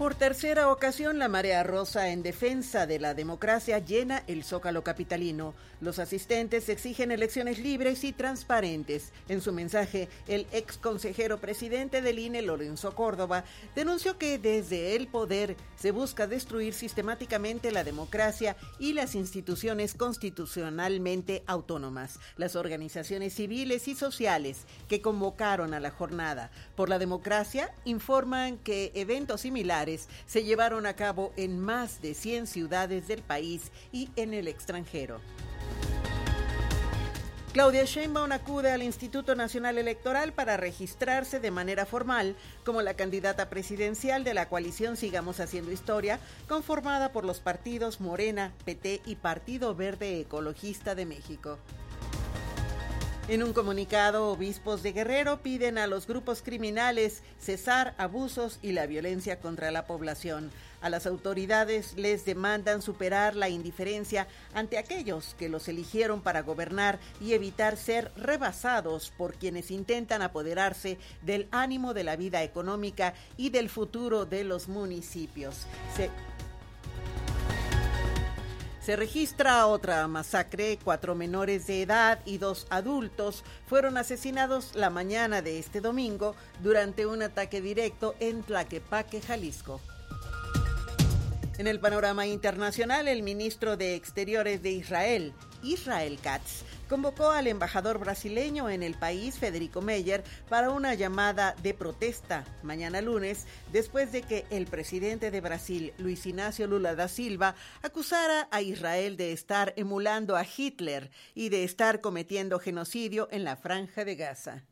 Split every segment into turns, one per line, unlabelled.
Por tercera ocasión, la marea rosa en defensa de la democracia llena el zócalo capitalino. Los asistentes exigen elecciones libres y transparentes. En su mensaje, el ex consejero presidente del INE, Lorenzo Córdoba, denunció que desde el poder se busca destruir sistemáticamente la democracia y las instituciones constitucionalmente autónomas. Las organizaciones civiles y sociales que convocaron a la jornada por la democracia informan que eventos similares se llevaron a cabo en más de 100 ciudades del país y en el extranjero. Claudia Sheinbaum acude al Instituto Nacional Electoral para registrarse de manera formal como la candidata presidencial de la coalición Sigamos Haciendo Historia, conformada por los partidos Morena, PT y Partido Verde Ecologista de México. En un comunicado, obispos de Guerrero piden a los grupos criminales cesar abusos y la violencia contra la población. A las autoridades les demandan superar la indiferencia ante aquellos que los eligieron para gobernar y evitar ser rebasados por quienes intentan apoderarse del ánimo de la vida económica y del futuro de los municipios. Se registra otra masacre. Cuatro menores de edad y dos adultos fueron asesinados la mañana de este domingo durante un ataque directo en Tlaquepaque, Jalisco. En el panorama internacional, el ministro de Exteriores de Israel, Israel Katz, convocó al embajador brasileño en el país, Federico Meyer, para una llamada de protesta mañana lunes, después de que el presidente de Brasil, Luis Ignacio Lula da Silva, acusara a Israel de estar emulando a Hitler y de estar cometiendo genocidio en la franja de Gaza.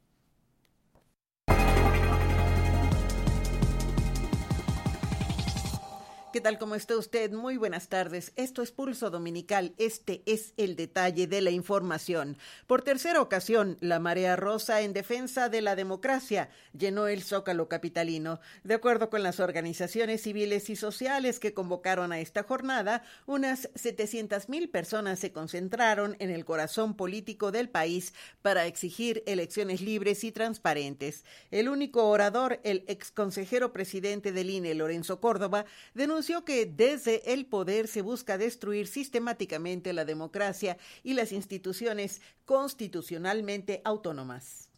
¿Qué tal? ¿Cómo está usted? Muy buenas tardes. Esto es Pulso Dominical. Este es el detalle de la información. Por tercera ocasión, la marea rosa en defensa de la democracia llenó el zócalo capitalino. De acuerdo con las organizaciones civiles y sociales que convocaron a esta jornada, unas 700 mil personas se concentraron en el corazón político del país para exigir elecciones libres y transparentes. El único orador, el ex consejero presidente del INE, Lorenzo Córdoba, denunció anunció que desde el poder se busca destruir sistemáticamente la democracia y las instituciones constitucionalmente autónomas.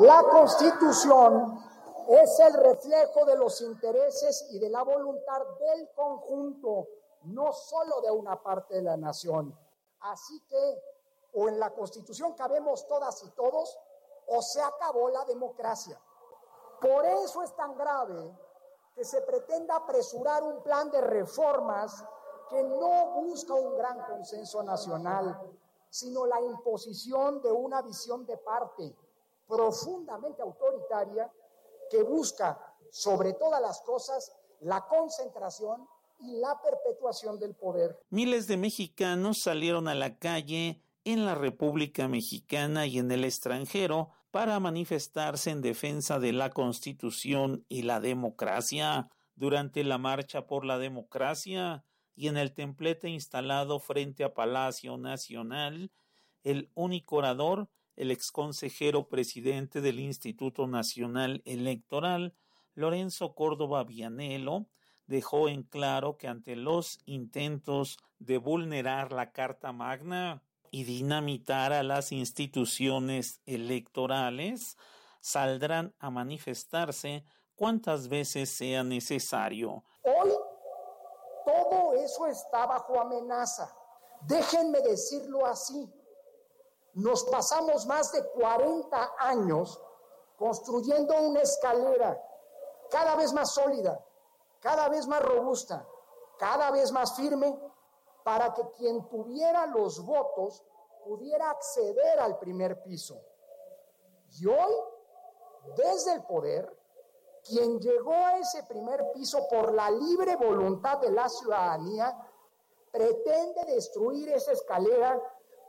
La constitución es el reflejo de los intereses y de la voluntad del conjunto, no solo de una parte de la nación. Así que o en la constitución cabemos todas y todos, o se acabó la democracia. Por eso es tan grave que se pretenda apresurar un plan de reformas que no busca un gran consenso nacional, sino la imposición de una visión de parte profundamente autoritaria que busca, sobre todas las cosas, la concentración y la perpetuación del poder.
Miles de mexicanos salieron a la calle en la República Mexicana y en el extranjero para manifestarse en defensa de la Constitución y la democracia. Durante la marcha por la democracia y en el templete instalado frente a Palacio Nacional, el único orador, el exconsejero presidente del Instituto Nacional Electoral, Lorenzo Córdoba Vianelo, dejó en claro que ante los intentos de vulnerar la Carta Magna, y dinamitar a las instituciones electorales, saldrán a manifestarse cuantas veces sea necesario.
Hoy todo eso está bajo amenaza. Déjenme decirlo así. Nos pasamos más de 40 años construyendo una escalera cada vez más sólida, cada vez más robusta, cada vez más firme para que quien tuviera los votos pudiera acceder al primer piso. Y hoy, desde el poder, quien llegó a ese primer piso por la libre voluntad de la ciudadanía, pretende destruir esa escalera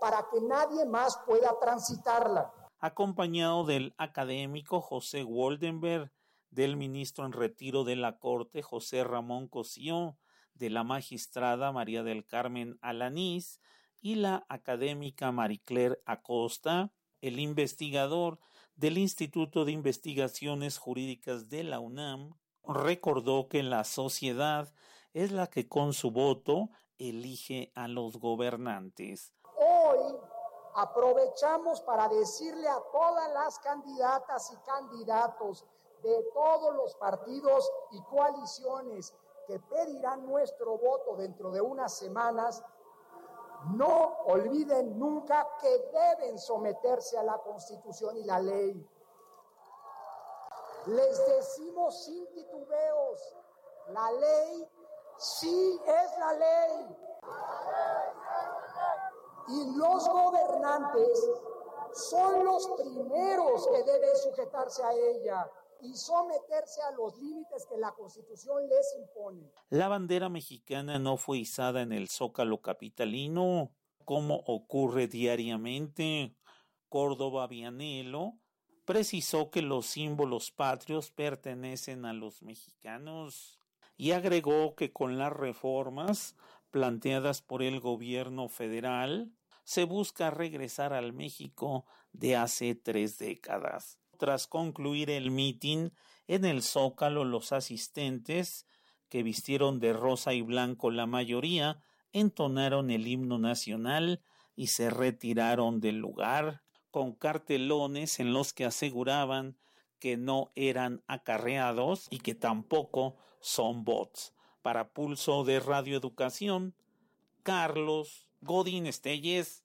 para que nadie más pueda transitarla.
acompañado del académico José Woldenberg, del ministro en retiro de la Corte José Ramón Cosío, de la magistrada María del Carmen Alanís y la académica Maricler Acosta, el investigador del Instituto de Investigaciones Jurídicas de la UNAM, recordó que la sociedad es la que con su voto elige a los gobernantes.
Hoy aprovechamos para decirle a todas las candidatas y candidatos de todos los partidos y coaliciones que pedirán nuestro voto dentro de unas semanas, no olviden nunca que deben someterse a la Constitución y la ley. Les decimos sin titubeos, la ley sí es la ley. Y los gobernantes son los primeros que deben sujetarse a ella y someterse a los límites que la Constitución les impone.
La bandera mexicana no fue izada en el zócalo capitalino, como ocurre diariamente. Córdoba Vianelo precisó que los símbolos patrios pertenecen a los mexicanos y agregó que con las reformas planteadas por el gobierno federal se busca regresar al México de hace tres décadas. Tras concluir el mitin en el Zócalo, los asistentes, que vistieron de rosa y blanco la mayoría, entonaron el himno nacional y se retiraron del lugar con cartelones en los que aseguraban que no eran acarreados y que tampoco son bots. Para Pulso de Radioeducación, Carlos Godín Estelles.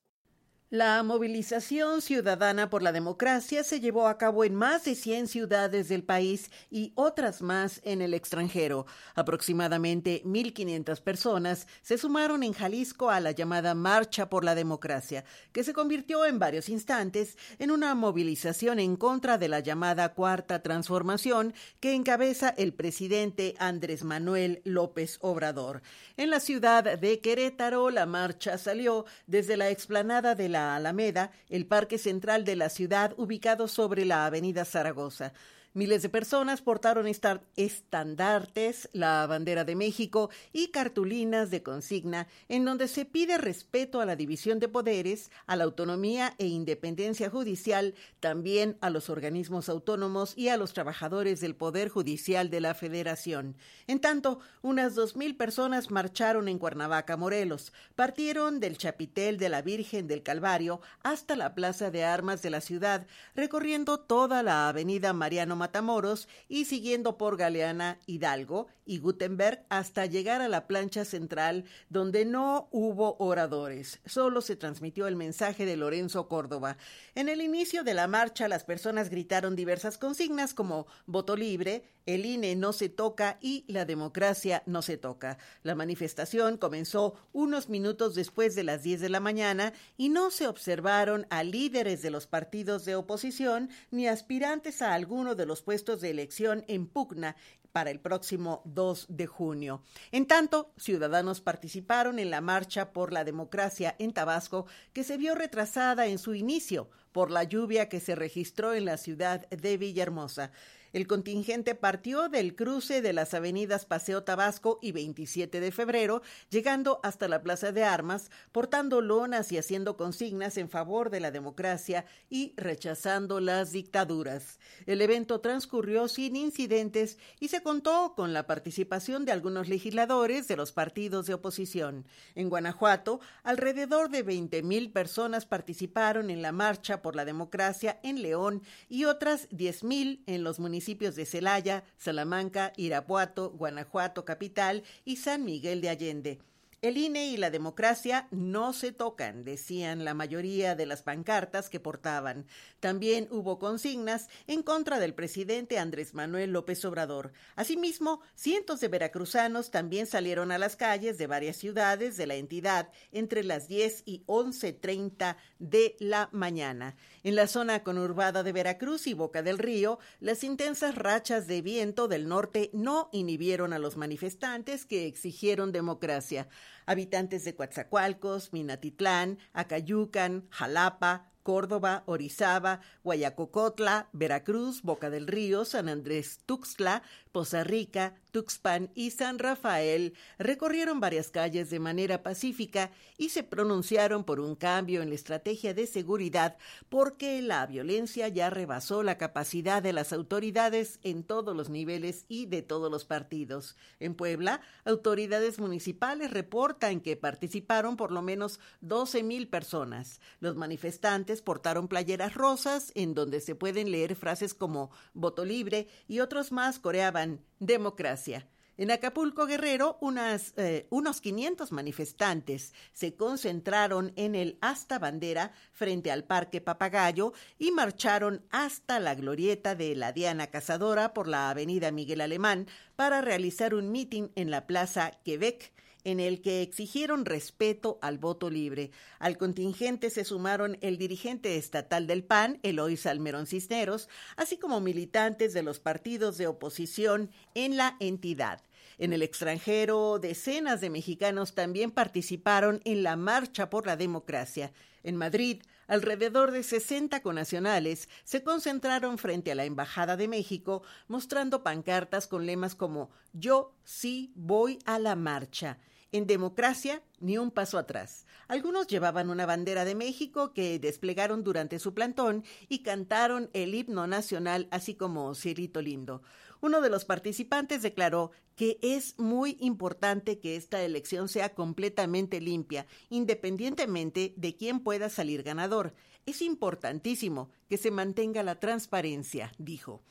La movilización ciudadana por la democracia se llevó a cabo en más de 100 ciudades del país y otras más en el extranjero. Aproximadamente 1.500 personas se sumaron en Jalisco a la llamada Marcha por la Democracia, que se convirtió en varios instantes en una movilización en contra de la llamada Cuarta Transformación que encabeza el presidente Andrés Manuel López Obrador. En la ciudad de Querétaro, la marcha salió desde la explanada de la Alameda, el parque central de la ciudad ubicado sobre la avenida Zaragoza. Miles de personas portaron estandartes, la bandera de México y cartulinas de consigna en donde se pide respeto a la división de poderes, a la autonomía e independencia judicial, también a los organismos autónomos y a los trabajadores del Poder Judicial de la Federación. En tanto, unas dos mil personas marcharon en Cuernavaca, Morelos. Partieron del Chapitel de la Virgen del Calvario hasta la Plaza de Armas de la ciudad, recorriendo toda la avenida Mariano Matamoros y siguiendo por Galeana, Hidalgo y Gutenberg hasta llegar a la plancha central donde no hubo oradores. Solo se transmitió el mensaje de Lorenzo Córdoba. En el inicio de la marcha las personas gritaron diversas consignas como voto libre, el INE no se toca y la democracia no se toca. La manifestación comenzó unos minutos después de las 10 de la mañana y no se observaron a líderes de los partidos de oposición ni aspirantes a alguno de los puestos de elección en pugna para el próximo 2 de junio. En tanto, ciudadanos participaron en la marcha por la democracia en Tabasco, que se vio retrasada en su inicio por la lluvia que se registró en la ciudad de Villahermosa. El contingente partió del cruce de las avenidas Paseo Tabasco y 27 de febrero, llegando hasta la Plaza de Armas, portando lonas y haciendo consignas en favor de la democracia y rechazando las dictaduras. El evento transcurrió sin incidentes y se contó con la participación de algunos legisladores de los partidos de oposición. En Guanajuato, alrededor de 20.000 personas participaron en la Marcha por la Democracia en León y otras 10.000 en los municipios de Celaya, Salamanca, Irapuato, Guanajuato capital y San Miguel de Allende. El INE y la democracia no se tocan, decían la mayoría de las pancartas que portaban. También hubo consignas en contra del presidente Andrés Manuel López Obrador. Asimismo, cientos de veracruzanos también salieron a las calles de varias ciudades de la entidad entre las 10 y 11.30 de la mañana. En la zona conurbada de Veracruz y Boca del Río, las intensas rachas de viento del norte no inhibieron a los manifestantes que exigieron democracia. Habitantes de Coatzacoalcos, Minatitlán, Acayucan, Jalapa, Córdoba, Orizaba, Guayacocotla, Veracruz, Boca del Río, San Andrés Tuxtla, Poza Rica, Tuxpan y San Rafael recorrieron varias calles de manera pacífica y se pronunciaron por un cambio en la estrategia de seguridad porque la violencia ya rebasó la capacidad de las autoridades en todos los niveles y de todos los partidos. En Puebla, autoridades municipales reportan que participaron por lo menos 12 mil personas. Los manifestantes portaron playeras rosas en donde se pueden leer frases como voto libre y otros más coreaban democracia. En Acapulco Guerrero, unas, eh, unos 500 manifestantes se concentraron en el Hasta Bandera frente al Parque Papagayo y marcharon hasta la glorieta de la Diana Cazadora por la Avenida Miguel Alemán para realizar un mitin en la Plaza Quebec en el que exigieron respeto al voto libre. Al contingente se sumaron el dirigente estatal del PAN, Eloy Salmerón Cisneros, así como militantes de los partidos de oposición en la entidad. En el extranjero, decenas de mexicanos también participaron en la Marcha por la Democracia. En Madrid, alrededor de 60 conacionales se concentraron frente a la Embajada de México, mostrando pancartas con lemas como Yo sí voy a la marcha. En democracia, ni un paso atrás. Algunos llevaban una bandera de México que desplegaron durante su plantón y cantaron el himno nacional, así como Cielito Lindo. Uno de los participantes declaró que es muy importante que esta elección sea completamente limpia, independientemente de quién pueda salir ganador. Es importantísimo que se mantenga la transparencia, dijo.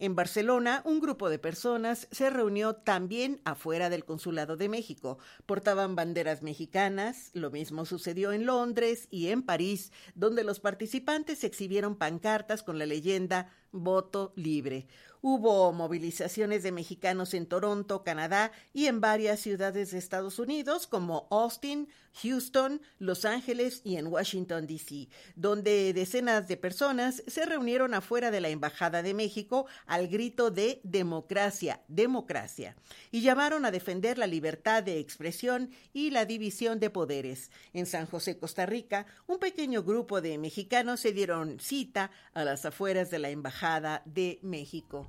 En Barcelona, un grupo de personas se reunió también afuera del Consulado de México. Portaban banderas mexicanas, lo mismo sucedió en Londres y en París, donde los participantes exhibieron pancartas con la leyenda Voto Libre. Hubo movilizaciones de mexicanos en Toronto, Canadá y en varias ciudades de Estados Unidos como Austin, Houston, Los Ángeles y en Washington, D.C., donde decenas de personas se reunieron afuera de la Embajada de México al grito de democracia, democracia, y llamaron a defender la libertad de expresión y la división de poderes. En San José, Costa Rica, un pequeño grupo de mexicanos se dieron cita a las afueras de la Embajada de México.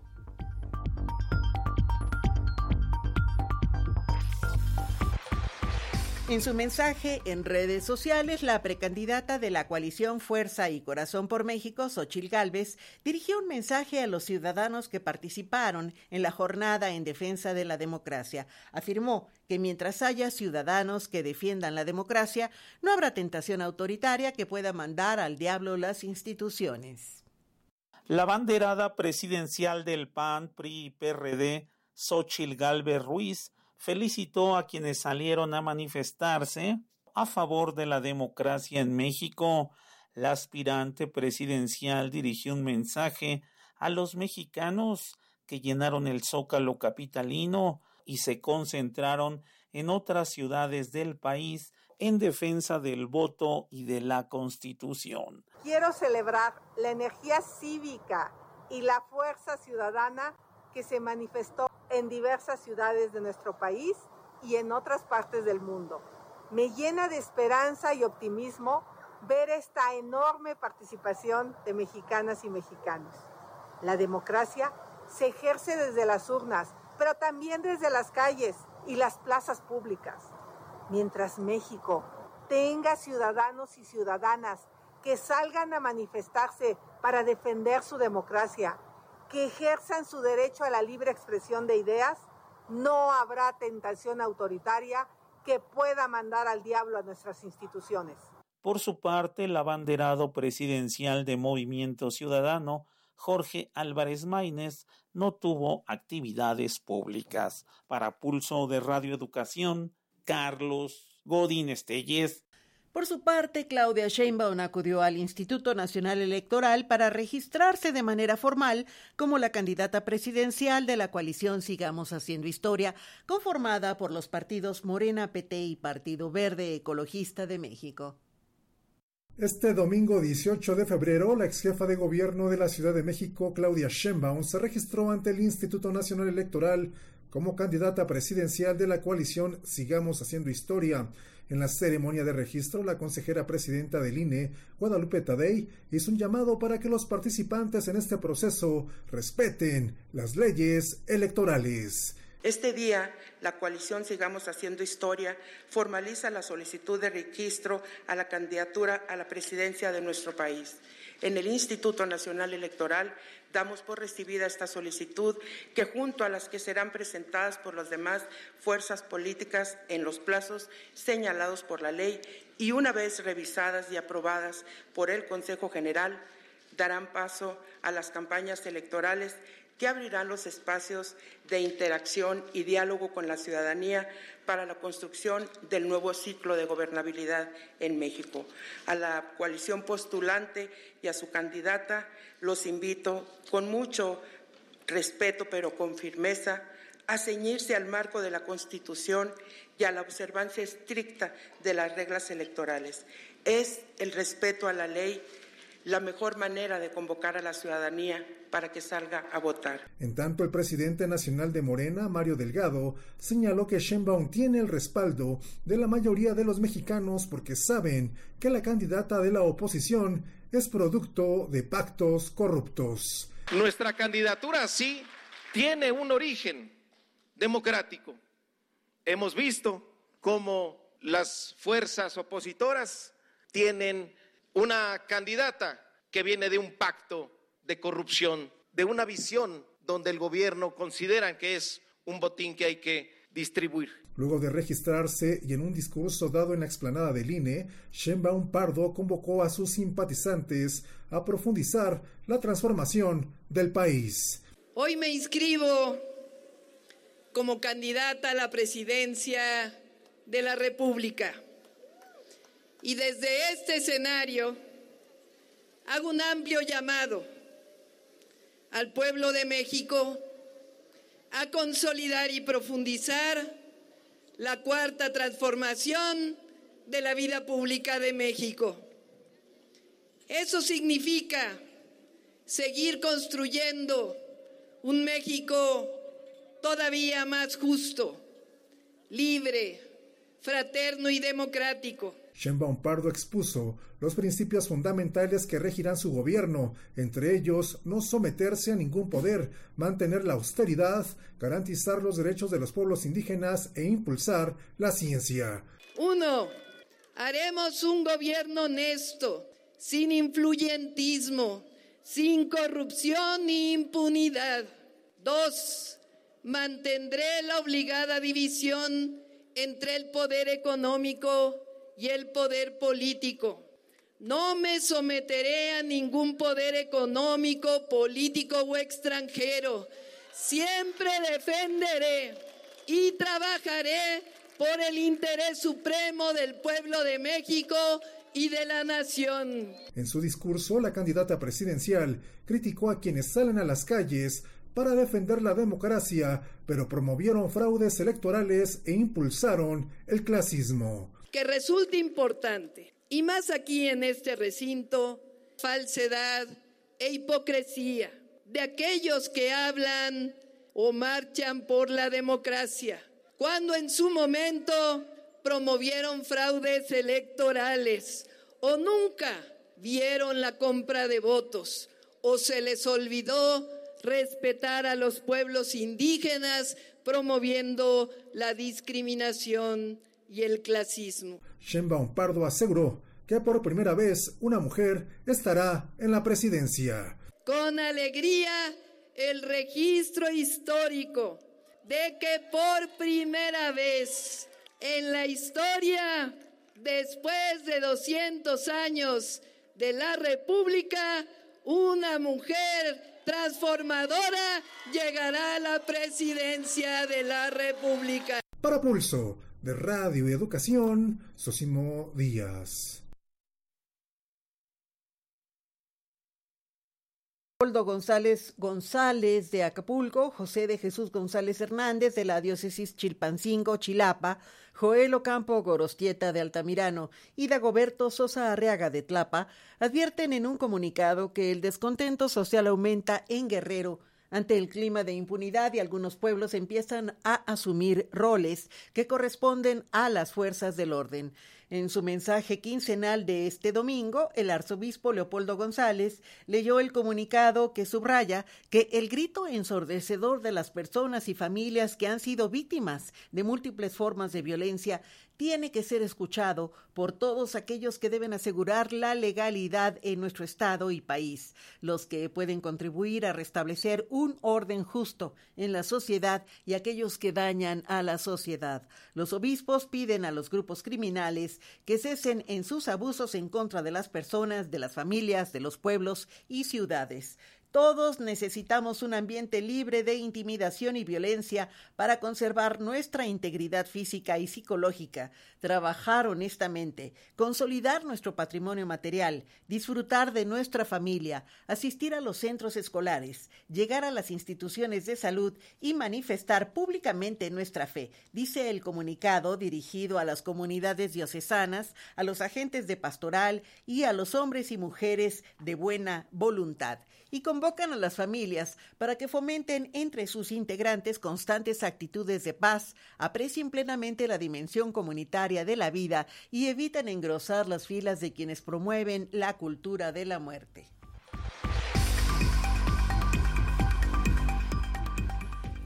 En su mensaje en redes sociales, la precandidata de la coalición Fuerza y Corazón por México, Xochil Gálvez, dirigió un mensaje a los ciudadanos que participaron en la jornada en defensa de la democracia. Afirmó que mientras haya ciudadanos que defiendan la democracia, no habrá tentación autoritaria que pueda mandar al diablo las instituciones.
La banderada presidencial del PAN, PRI y PRD, Xochil Gálvez Ruiz, felicitó a quienes salieron a manifestarse a favor de la democracia en México. La aspirante presidencial dirigió un mensaje a los mexicanos que llenaron el zócalo capitalino y se concentraron en otras ciudades del país en defensa del voto y de la constitución.
Quiero celebrar la energía cívica y la fuerza ciudadana que se manifestó en diversas ciudades de nuestro país y en otras partes del mundo. Me llena de esperanza y optimismo ver esta enorme participación de mexicanas y mexicanos. La democracia se ejerce desde las urnas, pero también desde las calles y las plazas públicas. Mientras México tenga ciudadanos y ciudadanas que salgan a manifestarse para defender su democracia, que ejerzan su derecho a la libre expresión de ideas, no habrá tentación autoritaria que pueda mandar al diablo a nuestras instituciones.
Por su parte, el abanderado presidencial de Movimiento Ciudadano, Jorge Álvarez Maínez, no tuvo actividades públicas. Para Pulso de Radio Educación, Carlos Godín Estelles.
Por su parte, Claudia Sheinbaum acudió al Instituto Nacional Electoral para registrarse de manera formal como la candidata presidencial de la coalición Sigamos Haciendo Historia, conformada por los partidos Morena, PT y Partido Verde Ecologista de México.
Este domingo 18 de febrero, la ex jefa de gobierno de la Ciudad de México, Claudia Sheinbaum, se registró ante el Instituto Nacional Electoral como candidata presidencial de la coalición Sigamos Haciendo Historia. En la ceremonia de registro, la consejera presidenta del INE, Guadalupe Tadei, hizo un llamado para que los participantes en este proceso respeten las leyes electorales.
Este día, la coalición Sigamos Haciendo Historia formaliza la solicitud de registro a la candidatura a la presidencia de nuestro país. En el Instituto Nacional Electoral damos por recibida esta solicitud que junto a las que serán presentadas por las demás fuerzas políticas en los plazos señalados por la ley y una vez revisadas y aprobadas por el Consejo General, darán paso a las campañas electorales que abrirán los espacios de interacción y diálogo con la ciudadanía para la construcción del nuevo ciclo de gobernabilidad en México. A la coalición postulante y a su candidata los invito con mucho respeto, pero con firmeza, a ceñirse al marco de la Constitución y a la observancia estricta de las reglas electorales. Es el respeto a la ley la mejor manera de convocar a la ciudadanía para que salga a votar.
En tanto, el presidente nacional de Morena, Mario Delgado, señaló que Sheinbaum tiene el respaldo de la mayoría de los mexicanos porque saben que la candidata de la oposición es producto de pactos corruptos.
Nuestra candidatura sí tiene un origen democrático. Hemos visto cómo las fuerzas opositoras tienen una candidata que viene de un pacto de corrupción, de una visión donde el gobierno considera que es un botín que hay que distribuir.
Luego de registrarse y en un discurso dado en la explanada del INE, Sheinbaum Pardo convocó a sus simpatizantes a profundizar la transformación del país.
Hoy me inscribo como candidata a la presidencia de la República. Y desde este escenario hago un amplio llamado al pueblo de México a consolidar y profundizar la cuarta transformación de la vida pública de México. Eso significa seguir construyendo un México todavía más justo, libre, fraterno y democrático
Sheinbaum Pardo expuso los principios fundamentales que regirán su gobierno, entre ellos no someterse a ningún poder, mantener la austeridad, garantizar los derechos de los pueblos indígenas e impulsar la ciencia.
Uno, haremos un gobierno honesto, sin influyentismo, sin corrupción ni impunidad. Dos, mantendré la obligada división entre el poder económico y el poder político. No me someteré a ningún poder económico, político o extranjero. Siempre defenderé y trabajaré por el interés supremo del pueblo de México y de la nación.
En su discurso, la candidata presidencial criticó a quienes salen a las calles para defender la democracia, pero promovieron fraudes electorales e impulsaron el clasismo
que resulte importante, y más aquí en este recinto, falsedad e hipocresía de aquellos que hablan o marchan por la democracia, cuando en su momento promovieron fraudes electorales o nunca vieron la compra de votos o se les olvidó respetar a los pueblos indígenas promoviendo la discriminación y el clasismo.
Sheinbaum Pardo aseguró que por primera vez una mujer estará en la presidencia.
Con alegría el registro histórico de que por primera vez en la historia, después de 200 años de la República, una mujer transformadora llegará a la presidencia de la República.
Para Pulso, de Radio y Educación, Sosimo Díaz.
Leopoldo González González de Acapulco, José de Jesús González Hernández de la diócesis Chilpancingo, Chilapa, Joel Ocampo Gorostieta de Altamirano y Dagoberto Sosa Arriaga de Tlapa advierten en un comunicado que el descontento social aumenta en Guerrero ante el clima de impunidad y algunos pueblos empiezan a asumir roles que corresponden a las fuerzas del orden. En su mensaje quincenal de este domingo, el arzobispo Leopoldo González leyó el comunicado que subraya que el grito ensordecedor de las personas y familias que han sido víctimas de múltiples formas de violencia tiene que ser escuchado por todos aquellos que deben asegurar la legalidad en nuestro Estado y país, los que pueden contribuir a restablecer un orden justo en la sociedad y aquellos que dañan a la sociedad. Los obispos piden a los grupos criminales que cesen en sus abusos en contra de las personas, de las familias, de los pueblos y ciudades. Todos necesitamos un ambiente libre de intimidación y violencia para conservar nuestra integridad física y psicológica, trabajar honestamente, consolidar nuestro patrimonio material, disfrutar de nuestra familia, asistir a los centros escolares, llegar a las instituciones de salud y manifestar públicamente nuestra fe, dice el comunicado dirigido a las comunidades diocesanas, a los agentes de pastoral y a los hombres y mujeres de buena voluntad. Y convocan a las familias para que fomenten entre sus integrantes constantes actitudes de paz, aprecien plenamente la dimensión comunitaria de la vida y eviten engrosar las filas de quienes promueven la cultura de la muerte.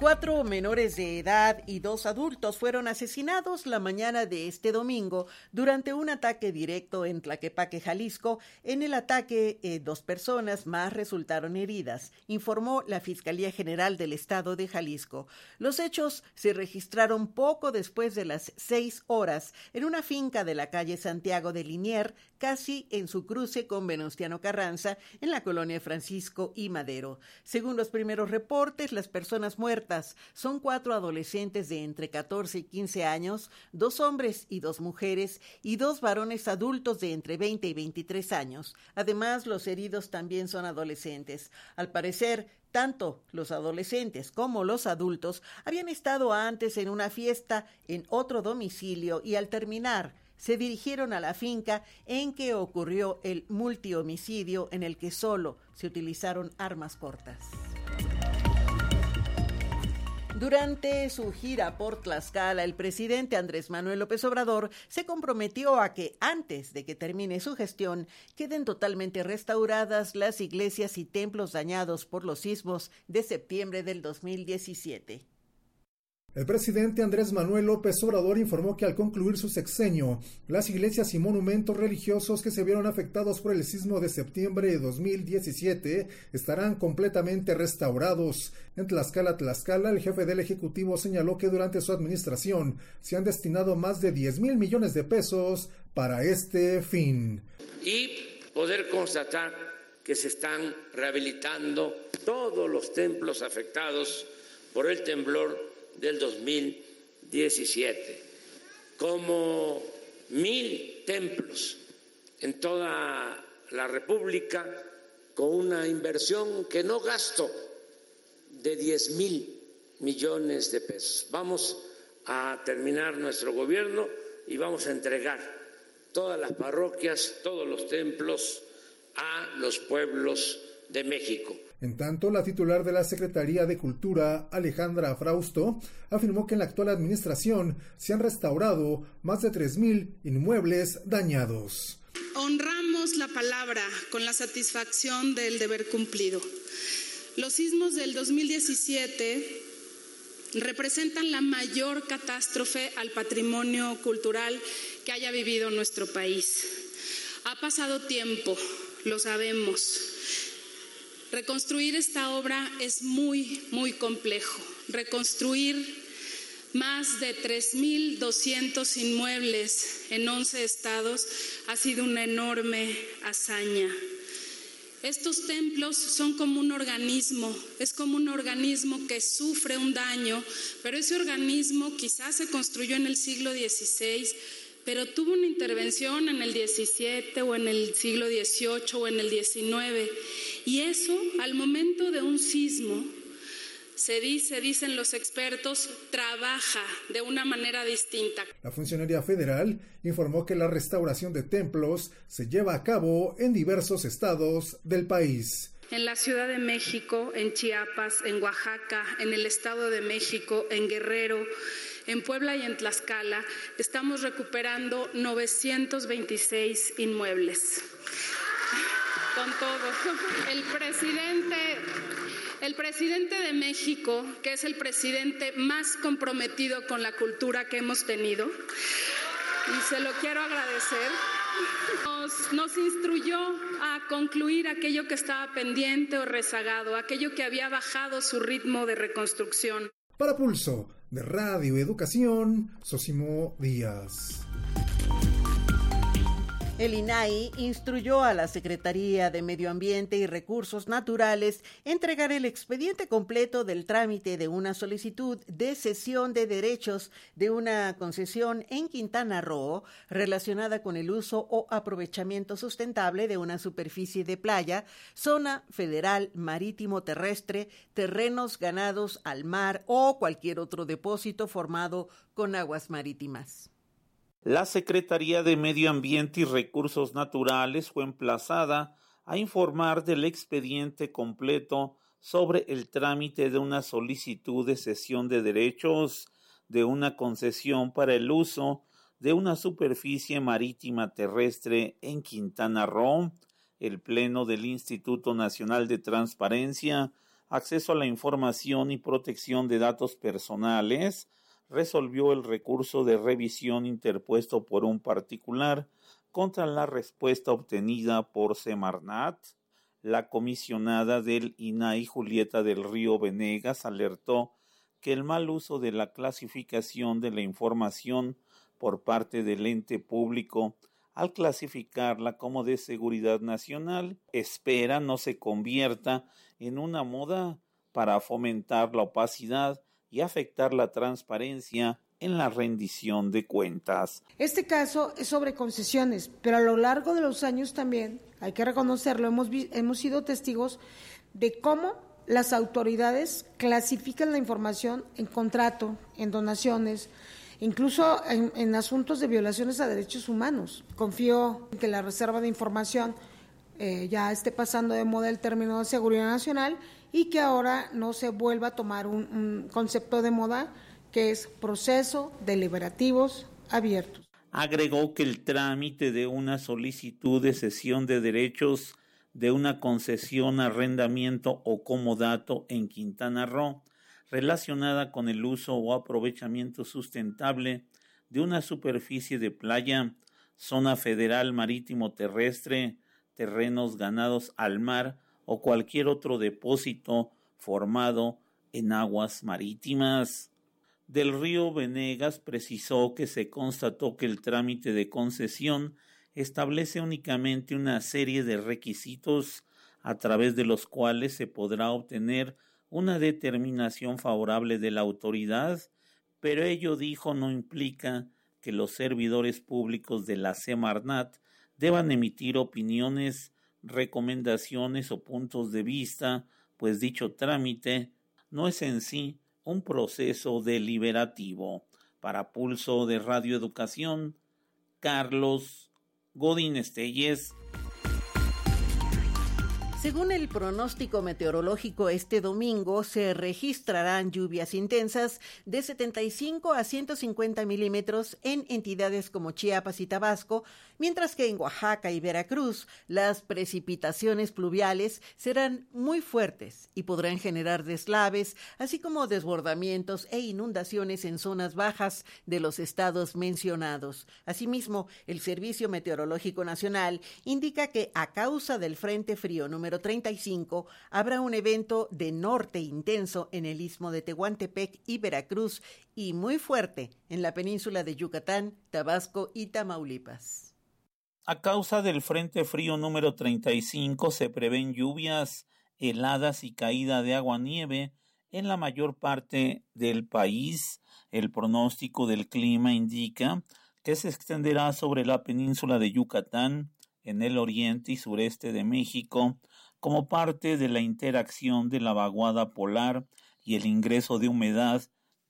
Cuatro menores de edad y dos adultos fueron asesinados la mañana de este domingo durante un ataque directo en Tlaquepaque, Jalisco. En el ataque, eh, dos personas más resultaron heridas, informó la Fiscalía General del Estado de Jalisco. Los hechos se registraron poco después de las seis horas en una finca de la calle Santiago de Linier, casi en su cruce con Venustiano Carranza, en la colonia Francisco y Madero. Según los primeros reportes, las personas son cuatro adolescentes de entre 14 y 15 años, dos hombres y dos mujeres, y dos varones adultos de entre 20 y 23 años. Además, los heridos también son adolescentes. Al parecer, tanto los adolescentes como los adultos habían estado antes en una fiesta en otro domicilio y al terminar se dirigieron a la finca en que ocurrió el multihomicidio en el que solo se utilizaron armas cortas. Durante su gira por Tlaxcala, el presidente Andrés Manuel López Obrador se comprometió a que antes de que termine su gestión queden totalmente restauradas las iglesias y templos dañados por los sismos de septiembre del 2017.
El presidente Andrés Manuel López Obrador informó que al concluir su sexenio, las iglesias y monumentos religiosos que se vieron afectados por el sismo de septiembre de 2017 estarán completamente restaurados. En Tlaxcala, Tlaxcala, el jefe del Ejecutivo señaló que durante su administración se han destinado más de 10 mil millones de pesos para este fin.
Y poder constatar que se están rehabilitando todos los templos afectados por el temblor del 2017, como mil templos en toda la República con una inversión que no gasto de 10 mil millones de pesos. Vamos a terminar nuestro gobierno y vamos a entregar todas las parroquias, todos los templos a los pueblos de México.
En tanto, la titular de la Secretaría de Cultura, Alejandra Frausto, afirmó que en la actual administración se han restaurado más de 3.000 inmuebles dañados.
Honramos la palabra con la satisfacción del deber cumplido. Los sismos del 2017 representan la mayor catástrofe al patrimonio cultural que haya vivido nuestro país. Ha pasado tiempo, lo sabemos Reconstruir esta obra es muy, muy complejo. Reconstruir más de 3.200 inmuebles en 11 estados ha sido una enorme hazaña. Estos templos son como un organismo, es como un organismo que sufre un daño, pero ese organismo quizás se construyó en el siglo XVI, pero tuvo una intervención en el XVII o en el siglo XVIII o en el XIX. Y eso, al momento de un sismo, se dice, dicen los expertos, trabaja de una manera distinta.
La funcionaria federal informó que la restauración de templos se lleva a cabo en diversos estados del país.
En la Ciudad de México, en Chiapas, en Oaxaca, en el Estado de México, en Guerrero, en Puebla y en Tlaxcala, estamos recuperando 926 inmuebles. Con todo. El presidente el presidente de México, que es el presidente más comprometido con la cultura que hemos tenido, y se lo quiero agradecer, nos, instruyó a concluir aquello que estaba pendiente o rezagado, aquello que había bajado su ritmo de reconstrucción.
Para Pulso de Radio Educación, Sosimo Díaz.
El INAI instruyó a la Secretaría de Medio Ambiente y Recursos Naturales entregar el expediente completo del trámite de una solicitud de cesión de derechos de una concesión en Quintana Roo relacionada con el uso o aprovechamiento sustentable de una superficie de playa, zona federal marítimo terrestre, terrenos ganados al mar o cualquier otro depósito formado con aguas marítimas.
La Secretaría de Medio Ambiente y Recursos Naturales fue emplazada a informar del expediente completo sobre el trámite de una solicitud de cesión de derechos de una concesión para el uso de una superficie marítima terrestre en Quintana Roo. El Pleno del Instituto Nacional de Transparencia, Acceso a la Información y Protección de Datos Personales resolvió el recurso de revisión interpuesto por un particular contra la respuesta obtenida por Semarnat. La comisionada del INAI Julieta del Río Venegas alertó que el mal uso de la clasificación de la información por parte del ente público al clasificarla como de seguridad nacional espera no se convierta en una moda para fomentar la opacidad y afectar la transparencia en la rendición de cuentas.
Este caso es sobre concesiones, pero a lo largo de los años también, hay que reconocerlo, hemos, hemos sido testigos de cómo las autoridades clasifican la información en contrato, en donaciones, incluso en, asuntos de violaciones a derechos humanos. Confío en que la reserva de información eh, ya esté pasando de moda el término de seguridad nacional y que ahora no se vuelva a tomar un, concepto de moda que es proceso deliberativos abiertos.
Agregó que el trámite de una solicitud de cesión de derechos de una concesión, arrendamiento o comodato en Quintana Roo relacionada con el uso o aprovechamiento sustentable de una superficie de playa, zona federal marítimo terrestre, terrenos ganados al mar o cualquier otro depósito formado en aguas marítimas. Del río Venegas precisó que se constató que el trámite de concesión establece únicamente una serie de requisitos a través de los cuales se podrá obtener una determinación favorable de la autoridad, pero ello dijo no implica que los servidores públicos de la Semarnat deban emitir opiniones recomendaciones o puntos de vista, pues dicho trámite no es en sí un proceso deliberativo. Para Pulso de Radio Educación, Carlos Godín Estelles.
Según el pronóstico meteorológico, este domingo se registrarán lluvias intensas de 75 a 150 milímetros en entidades como Chiapas y Tabasco, mientras que en Oaxaca y Veracruz las precipitaciones pluviales serán muy fuertes y podrán generar deslaves, así como desbordamientos e inundaciones en zonas bajas de los estados mencionados. Asimismo, el Servicio Meteorológico Nacional indica que a causa del Frente Frío número 35 habrá un evento de norte intenso en el istmo de Tehuantepec y Veracruz y muy fuerte en la península de Yucatán, Tabasco y Tamaulipas.
A causa del Frente Frío número 35 se prevén lluvias, heladas y caída de agua-nieve en la mayor parte del país. El pronóstico del clima indica que se extenderá sobre la península de Yucatán, en el oriente y sureste de México, como parte de la interacción de la vaguada polar y el ingreso de humedad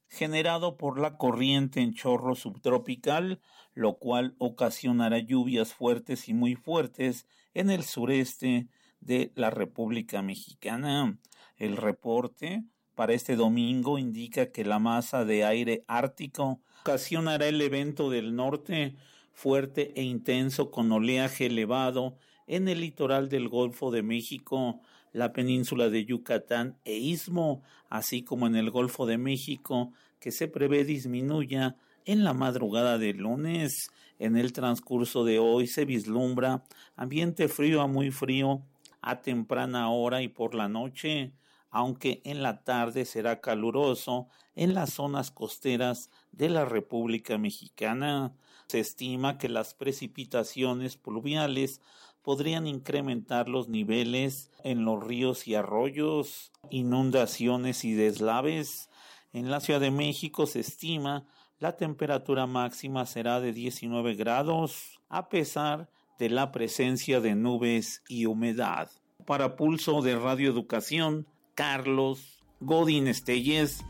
generado por la corriente en chorro subtropical, lo cual ocasionará lluvias fuertes y muy fuertes en el sureste de la República Mexicana. El reporte para este domingo indica que la masa de aire ártico ocasionará el evento del norte fuerte e intenso con oleaje elevado en el litoral del Golfo de México, la península de Yucatán e Istmo, así como en el Golfo de México, que se prevé disminuya en la madrugada del lunes. En el transcurso de hoy se vislumbra ambiente frío a muy frío a temprana hora y por la noche, aunque en la tarde será caluroso en las zonas costeras de la República Mexicana. Se estima que las precipitaciones pluviales podrían incrementar los niveles en los ríos y arroyos, inundaciones y deslaves. En la Ciudad de México se estima la temperatura máxima será de 19 grados, a pesar de la presencia de nubes y humedad. Para Pulso de Radio Educación, Carlos Godín Estelles.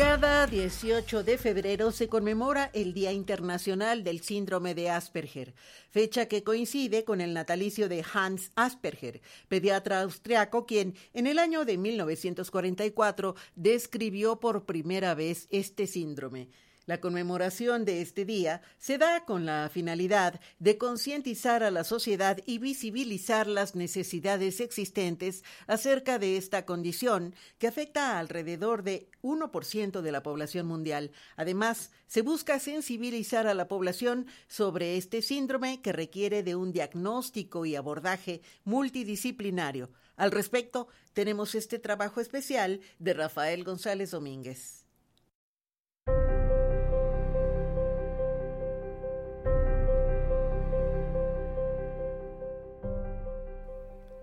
Cada 18 de febrero se conmemora el Día Internacional del Síndrome de Asperger, fecha que coincide con el natalicio de Hans Asperger, pediatra austriaco quien en el año de 1944 describió por primera vez este síndrome. La conmemoración de este día se da con la finalidad de concientizar a la sociedad y visibilizar las necesidades existentes acerca de esta condición que afecta a alrededor de 1% de la población mundial. Además, se busca sensibilizar a la población sobre este síndrome que requiere de un diagnóstico y abordaje multidisciplinario. Al respecto, tenemos este trabajo especial de Rafael González Domínguez.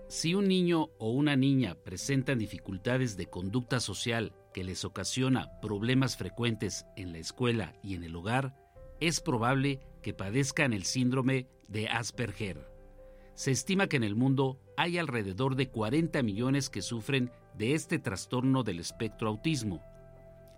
Si un niño o una niña presentan dificultades de conducta social que les ocasiona problemas frecuentes en la escuela y en el hogar, es probable que padezcan el síndrome de Asperger. Se estima que en el mundo hay alrededor de 40 millones que sufren de este trastorno del espectro autismo.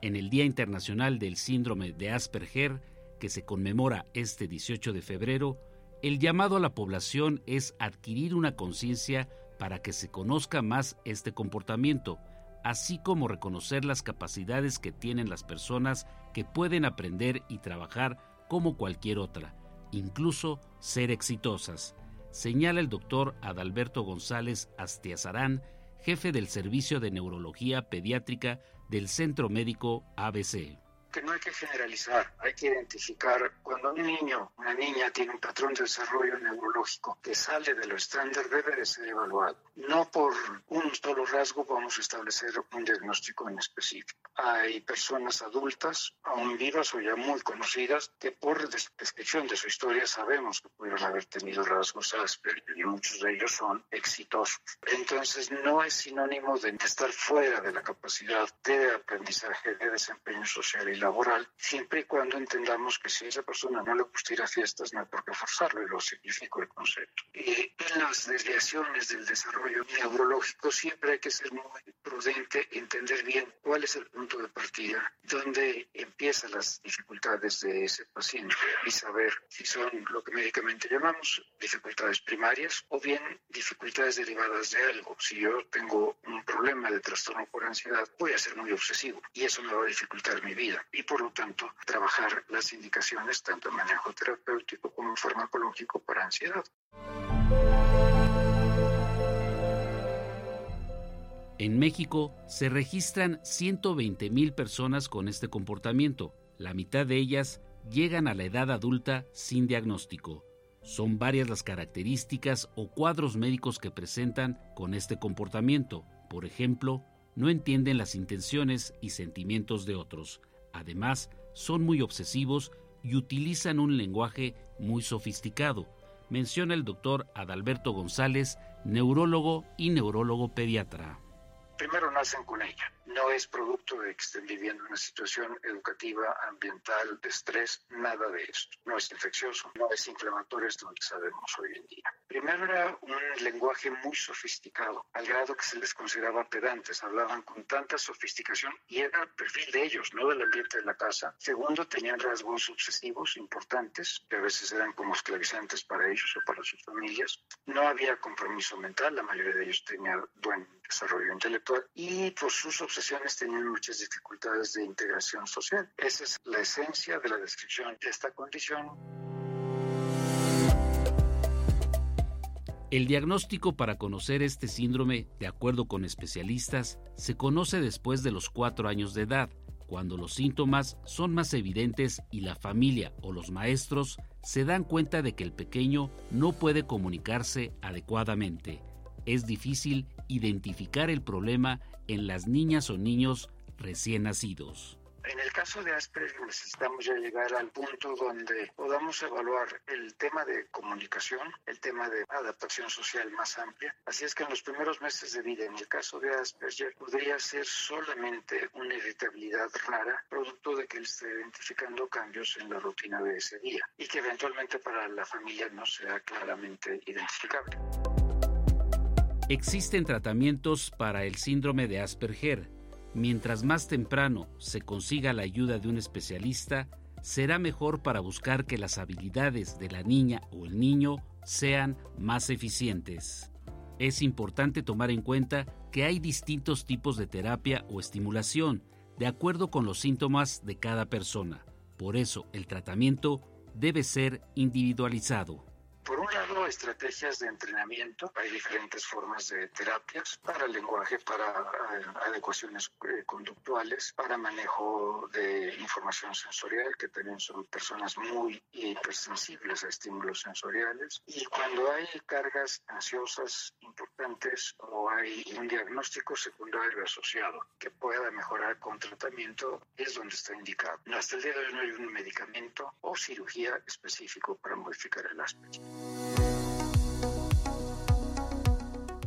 En el Día Internacional del Síndrome de Asperger, que se conmemora este 18 de febrero, el llamado a la población es adquirir una conciencia para que se conozca más este comportamiento, así como reconocer las capacidades que tienen las personas que pueden aprender y trabajar como cualquier otra, incluso ser exitosas, señala el doctor Adalberto González Astiazarán, jefe del Servicio de Neurología Pediátrica del Centro Médico ABC
que no hay que generalizar, hay que identificar cuando un niño, una niña tiene un patrón de desarrollo neurológico que sale de lo estándar, debe de ser evaluado. No por un solo rasgo vamos a establecer un diagnóstico en específico. Hay personas adultas, aún vivas o ya muy conocidas, que por descripción de su historia sabemos que pudieron haber tenido rasgos Asperger y muchos de ellos son exitosos. Entonces no es sinónimo de estar fuera de la capacidad de aprendizaje, de desempeño social y laboral, siempre y cuando entendamos que si a esa persona no le gusta ir a fiestas, no hay por qué forzarlo, y lo significa el concepto. En las desviaciones del desarrollo neurológico siempre hay que ser muy prudente, entender bien cuál es el punto de partida, dónde empiezan las dificultades de ese paciente y saber si son lo que médicamente llamamos dificultades primarias o bien dificultades derivadas de algo. Si yo tengo un problema de trastorno por ansiedad, voy a ser muy obsesivo y eso me va a dificultar mi vida y por lo tanto trabajar las indicaciones tanto en manejo terapéutico como farmacológico para ansiedad.
En México se registran 120 mil personas con este comportamiento. La mitad de ellas llegan a la edad adulta sin diagnóstico. Son varias las características o cuadros médicos que presentan con este comportamiento. Por ejemplo, no entienden las intenciones y sentimientos de otros. Además, son muy obsesivos y utilizan un lenguaje muy sofisticado, menciona el doctor Adalberto González, neurólogo y neurólogo pediatra.
Primero nacen con ella. No es producto de que estén viviendo una situación educativa, ambiental, de estrés, nada de esto. No es infeccioso, no es inflamatorio, esto lo que sabemos hoy en día. Primero era un lenguaje muy sofisticado, al grado que se les consideraba pedantes, hablaban con tanta sofisticación y era perfil de ellos, no del ambiente de la casa. Segundo, tenían rasgos obsesivos importantes, que a veces eran como esclavizantes para ellos o para sus familias. No había compromiso mental, la mayoría de ellos tenía buen desarrollo intelectual y por sus obsesiones tenían muchas dificultades de integración social. Esa es la esencia de la descripción de esta condición.
El diagnóstico para conocer este síndrome, de acuerdo con especialistas, se conoce después de los cuatro años de edad, cuando los síntomas son más evidentes y la familia o los maestros se dan cuenta de que el pequeño no puede comunicarse adecuadamente. Es difícil identificar el problema en las niñas o niños recién nacidos.
En el caso de Asperger necesitamos ya llegar al punto donde podamos evaluar el tema de comunicación, el tema de adaptación social más amplia. Así es que en los primeros meses de vida, en el caso de Asperger, podría ser solamente una irritabilidad rara, producto de que él esté identificando cambios en la rutina de ese día y que eventualmente para la familia no sea claramente identificable.
Existen tratamientos para el síndrome de Asperger Mientras más temprano se consiga la ayuda de un especialista, será mejor para buscar que las habilidades de la niña o el niño sean más eficientes. Es importante tomar en cuenta que hay distintos tipos de terapia o estimulación, de acuerdo con los síntomas de cada persona. Por eso el tratamiento debe ser individualizado.
Por un lado, estrategias de entrenamiento. Hay diferentes formas de terapias para el lenguaje, para eh, adecuaciones eh, conductuales, para manejo de información sensorial, que también son personas muy hipersensibles a estímulos sensoriales. Y cuando hay cargas ansiosas importantes o hay un diagnóstico secundario asociado que pueda mejorar con tratamiento, es donde está indicado. Hasta el día de hoy no hay un medicamento o cirugía específico para modificar el aspecto.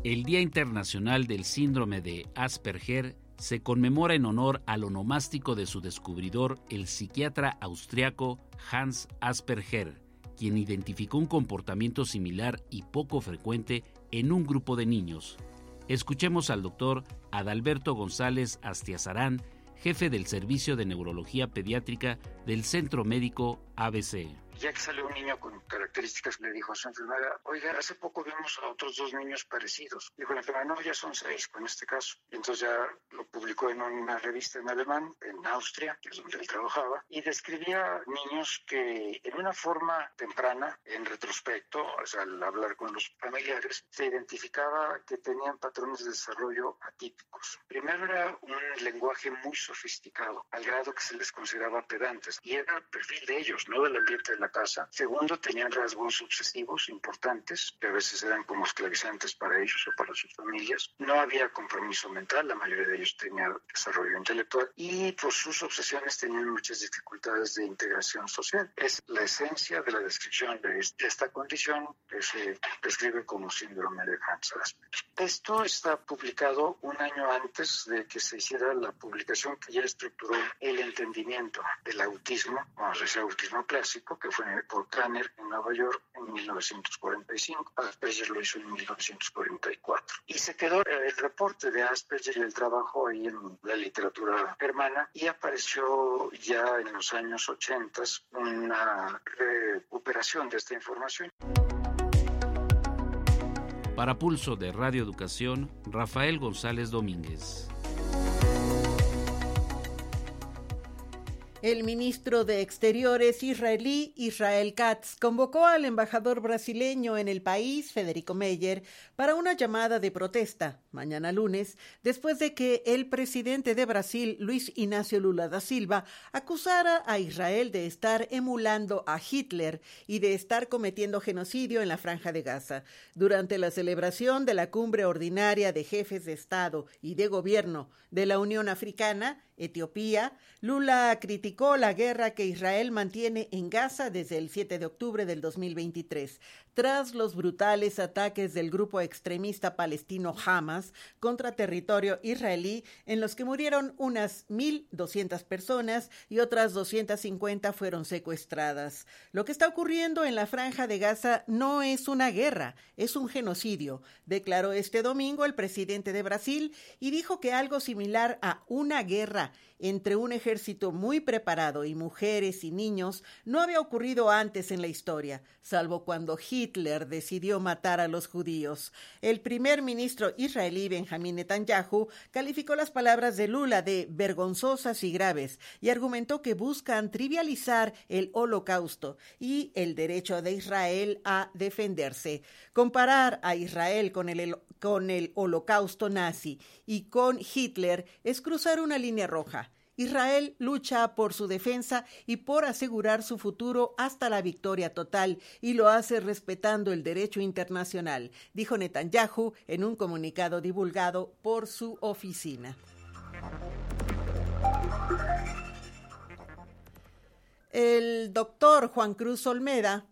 El Día Internacional del Síndrome de Asperger se conmemora en honor al onomástico de su descubridor, el psiquiatra austriaco Hans Asperger, quien identificó un comportamiento similar y poco frecuente en un grupo de niños. Escuchemos al doctor Adalberto González Astiazarán, jefe del Servicio de Neurología Pediátrica del Centro Médico ABC
ya que salió un niño con características, le dijo a su enfermera, oiga, hace poco vimos a otros dos niños parecidos. Dijo la enfermera, no, ya son seis con este caso. Y entonces ya lo publicó en una revista en alemán, en Austria, que es donde él trabajaba, y describía niños que en una forma temprana, en retrospecto, o sea, al hablar con los familiares, se identificaba que tenían patrones de desarrollo atípicos. Primero era un lenguaje muy sofisticado, al grado que se les consideraba pedantes, y era el perfil de ellos, no del ambiente de la casa. Segundo, tenían rasgos obsesivos importantes, que a veces eran como esclavizantes para ellos o para sus familias. No había compromiso mental, la mayoría de ellos tenía desarrollo intelectual y por sus obsesiones tenían muchas dificultades de integración social. Es la esencia de la descripción de esta condición que se describe como síndrome de Hans Asperger. Esto está publicado un año antes de que se hiciera la publicación que ya estructuró el entendimiento del autismo, vamos a decir autismo clásico, que fue por Kanner en Nueva York en 1945. Asperger lo hizo en 1944. Y se quedó el reporte de Asperger y el trabajo ahí en la literatura germana y apareció ya en los años 80 una recuperación de esta información.
Para Pulso de Radio Educación, Rafael González Domínguez.
El ministro de Exteriores israelí Israel Katz convocó al embajador brasileño en el país, Federico Meyer, para una llamada de protesta mañana lunes, después de que el presidente de Brasil, Luis Ignacio Lula da Silva, acusara a Israel de estar emulando a Hitler y de estar cometiendo genocidio en la franja de Gaza. Durante la celebración de la cumbre ordinaria de jefes de Estado y de Gobierno de la Unión Africana, Etiopía, Lula criticó la guerra que Israel mantiene en Gaza desde el 7 de octubre del 2023, tras los brutales ataques del grupo extremista palestino Hamas contra territorio israelí, en los que murieron unas 1.200 personas y otras 250 fueron secuestradas. Lo que está ocurriendo en la franja de Gaza no es una guerra, es un genocidio, declaró este domingo el presidente de Brasil y dijo que algo similar a una guerra entre un ejército muy preparado y mujeres y niños no había ocurrido antes en la historia, salvo cuando Hitler decidió matar a los judíos. El primer ministro israelí Benjamín Netanyahu calificó las palabras de Lula de vergonzosas y graves y argumentó que buscan trivializar el holocausto y el derecho de Israel a defenderse. Comparar a Israel con el, con el holocausto nazi y con Hitler es cruzar una línea roja. Israel lucha por su defensa y por asegurar su futuro hasta la victoria total y lo hace respetando el derecho internacional, dijo Netanyahu en un comunicado divulgado por su oficina. El doctor Juan Cruz Olmeda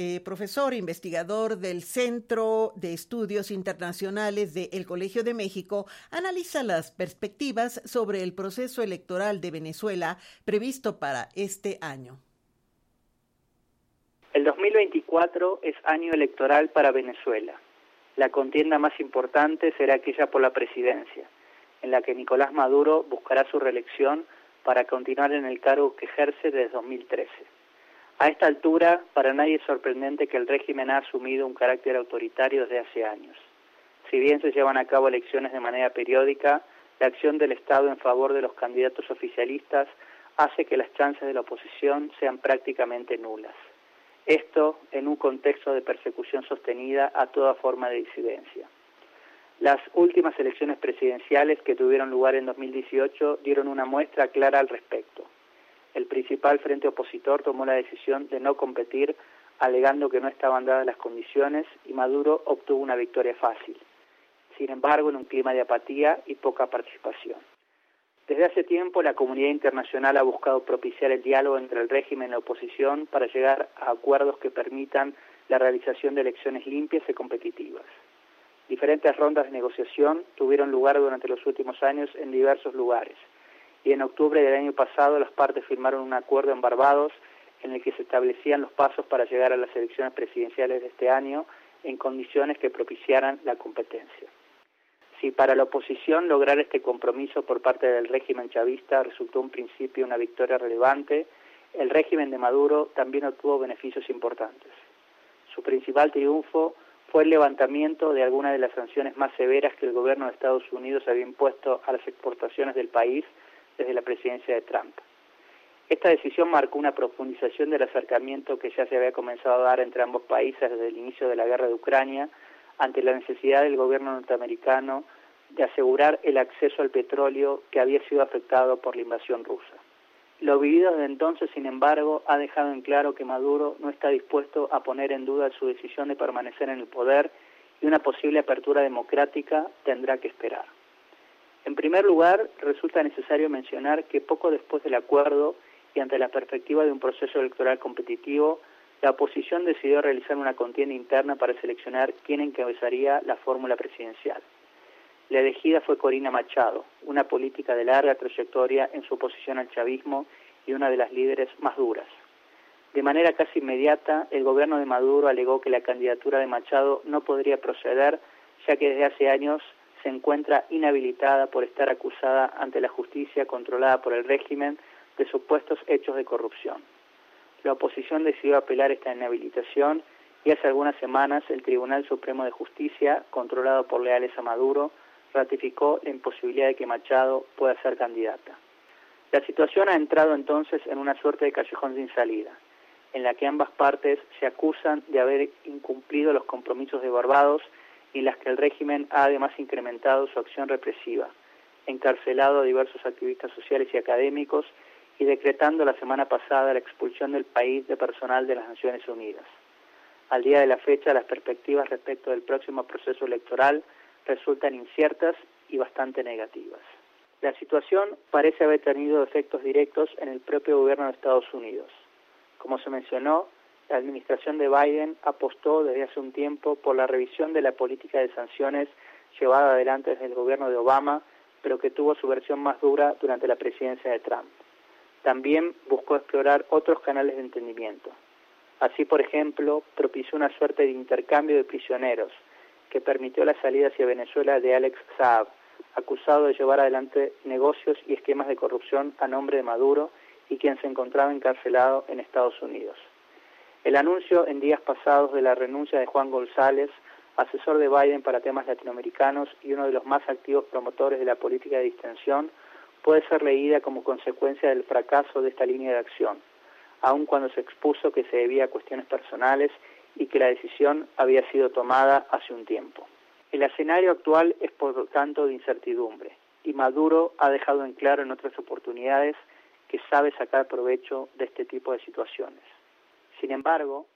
eh, profesor investigador del Centro de Estudios Internacionales del Colegio de México, analiza las perspectivas sobre el proceso electoral de Venezuela previsto para este año.
El 2024 es año electoral para Venezuela. La contienda más importante será aquella por la presidencia, en la que Nicolás Maduro buscará su reelección para continuar en el cargo que ejerce desde 2013. A esta altura, para nadie es sorprendente que el régimen ha asumido un carácter autoritario desde hace años. Si bien se llevan a cabo elecciones de manera periódica, la acción del Estado en favor de los candidatos oficialistas hace que las chances de la oposición sean prácticamente nulas. Esto en un contexto de persecución sostenida a toda forma de disidencia. Las últimas elecciones presidenciales que tuvieron lugar en 2018 dieron una muestra clara al respecto el principal frente opositor tomó la decisión de no competir alegando que no estaban dadas las condiciones y Maduro obtuvo una victoria fácil. Sin embargo, en un clima de apatía y poca participación. Desde hace tiempo la comunidad internacional ha buscado propiciar el diálogo entre el régimen y la oposición para llegar a acuerdos que permitan la realización de elecciones limpias y competitivas. Diferentes rondas de negociación tuvieron lugar durante los últimos años en diversos lugares, y en octubre del año pasado las partes firmaron un acuerdo en Barbados en el que se establecían los pasos para llegar a las elecciones presidenciales de este año en condiciones que propiciaran la competencia. Si para la oposición lograr este compromiso por parte del régimen chavista resultó un principio una victoria relevante, el régimen de Maduro también obtuvo beneficios importantes. Su principal triunfo fue el levantamiento de algunas de las sanciones más severas que el gobierno de Estados Unidos había impuesto a las exportaciones del país desde la presidencia de Trump. Esta decisión marcó una profundización del acercamiento que ya se había comenzado a dar entre ambos países desde el inicio de la guerra de Ucrania ante la necesidad del gobierno norteamericano de asegurar el acceso al petróleo que había sido afectado por la invasión rusa. Lo vivido desde entonces, sin embargo, ha dejado en claro que Maduro no está dispuesto a poner en duda su decisión de permanecer en el poder y una posible apertura democrática tendrá que esperar. En primer lugar, resulta necesario mencionar que poco después del acuerdo y ante la perspectiva de un proceso electoral competitivo, la oposición decidió realizar una contienda interna para seleccionar quién encabezaría la fórmula presidencial. La elegida fue Corina Machado, una política de larga trayectoria en su oposición al chavismo y una de las líderes más duras. De manera casi inmediata, el gobierno de Maduro alegó que la candidatura de Machado no podría proceder, ya que desde hace años se encuentra inhabilitada por estar acusada ante la justicia controlada por el régimen de supuestos hechos de corrupción. La oposición decidió apelar esta inhabilitación y hace algunas semanas el Tribunal Supremo de Justicia, controlado por leales a Maduro, ratificó la imposibilidad de que Machado pueda ser candidata. La situación ha entrado entonces en una suerte de callejón sin salida, en la que ambas partes se acusan de haber incumplido los compromisos de Barbados y las que el régimen ha además incrementado su acción represiva, encarcelado a diversos activistas sociales y académicos y decretando la semana pasada la expulsión del país de personal de las Naciones Unidas. Al día de la fecha, las perspectivas respecto del próximo proceso electoral resultan inciertas y bastante negativas. La situación parece haber tenido efectos directos en el propio gobierno de Estados Unidos. Como se mencionó, la administración de Biden apostó desde hace un tiempo por la revisión de la política de sanciones llevada adelante desde el gobierno de Obama, pero que tuvo su versión más dura durante la presidencia de Trump. También buscó explorar otros canales de entendimiento. Así, por ejemplo, propició una suerte de intercambio de prisioneros que permitió la salida hacia Venezuela de Alex Saab, acusado de llevar adelante negocios y esquemas de corrupción a nombre de Maduro y quien se encontraba encarcelado en Estados Unidos. El anuncio en días pasados de la renuncia de Juan González, asesor de Biden para temas latinoamericanos y uno de los más activos promotores de la política de distensión, puede ser leída como consecuencia del fracaso de esta línea de acción, aun cuando se expuso que se debía a cuestiones personales y que la decisión había sido tomada hace un tiempo. El escenario actual es por lo tanto de incertidumbre y Maduro ha dejado en claro en otras oportunidades que sabe sacar provecho de este tipo de situaciones. Sin embargo,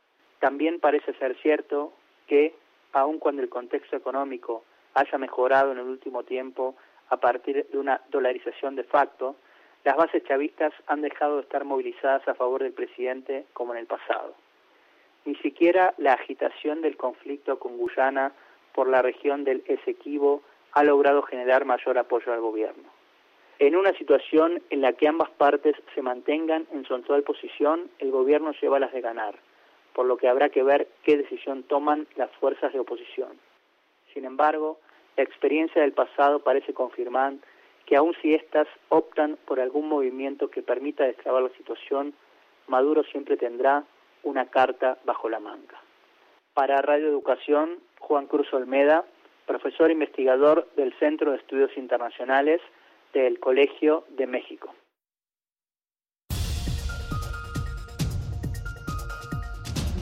también parece ser cierto que, aun cuando el contexto económico haya mejorado en el último tiempo a partir de una dolarización de facto, las bases chavistas han dejado de estar movilizadas a favor del presidente como en el pasado. Ni siquiera la agitación del conflicto con Guyana por la región del Esequibo ha logrado generar mayor apoyo al gobierno. En una situación en la que ambas partes se mantengan en su actual posición, el gobierno lleva las de ganar, por lo que habrá que ver qué decisión toman las fuerzas de oposición. Sin embargo, la experiencia del pasado parece confirmar que aun si éstas optan por algún movimiento que permita destrabar la situación, Maduro siempre tendrá una carta bajo la manga. Para Radio Educación, Juan Cruz Olmeda, profesor investigador del Centro de Estudios Internacionales del Colegio de México.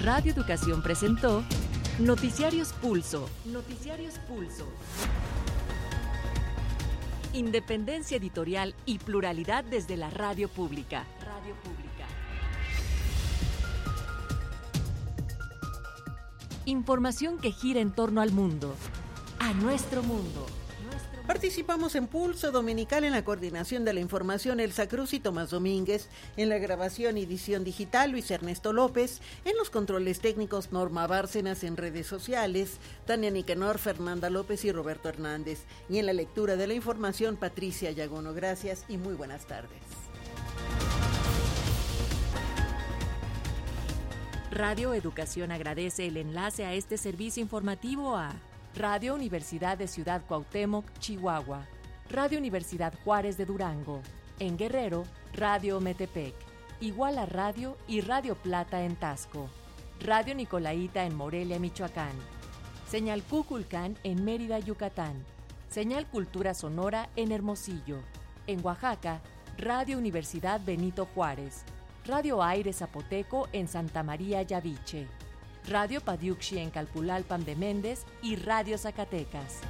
Radio Educación presentó Noticiarios Pulso. Noticiarios Pulso. Independencia editorial y pluralidad desde la radio pública. Radio pública. Información que gira en torno al mundo, a nuestro mundo.
Participamos en Pulso Dominical en la coordinación de la información Elsa Cruz y Tomás Domínguez, en la grabación y edición digital Luis Ernesto López, en los controles técnicos Norma Bárcenas en redes sociales, Tania Nicanor, Fernanda López y Roberto Hernández, y en la lectura de la información Patricia Yagono. Gracias y muy buenas tardes.
Radio Educación agradece el enlace a este servicio informativo a Radio Universidad de Ciudad Cuauhtémoc, Chihuahua, Radio Universidad Juárez de Durango, en Guerrero, Radio Metepec, Iguala Radio y Radio Plata en Tasco, Radio Nicolaita en Morelia, Michoacán, Señal Cuculcán en Mérida, Yucatán, Señal Cultura Sonora en Hermosillo, en Oaxaca, Radio Universidad Benito Juárez, Radio Aire Zapoteco en Santa María Yaviche, Radio Padiuxi en Calpulalpan de Méndez y Radio Zacatecas.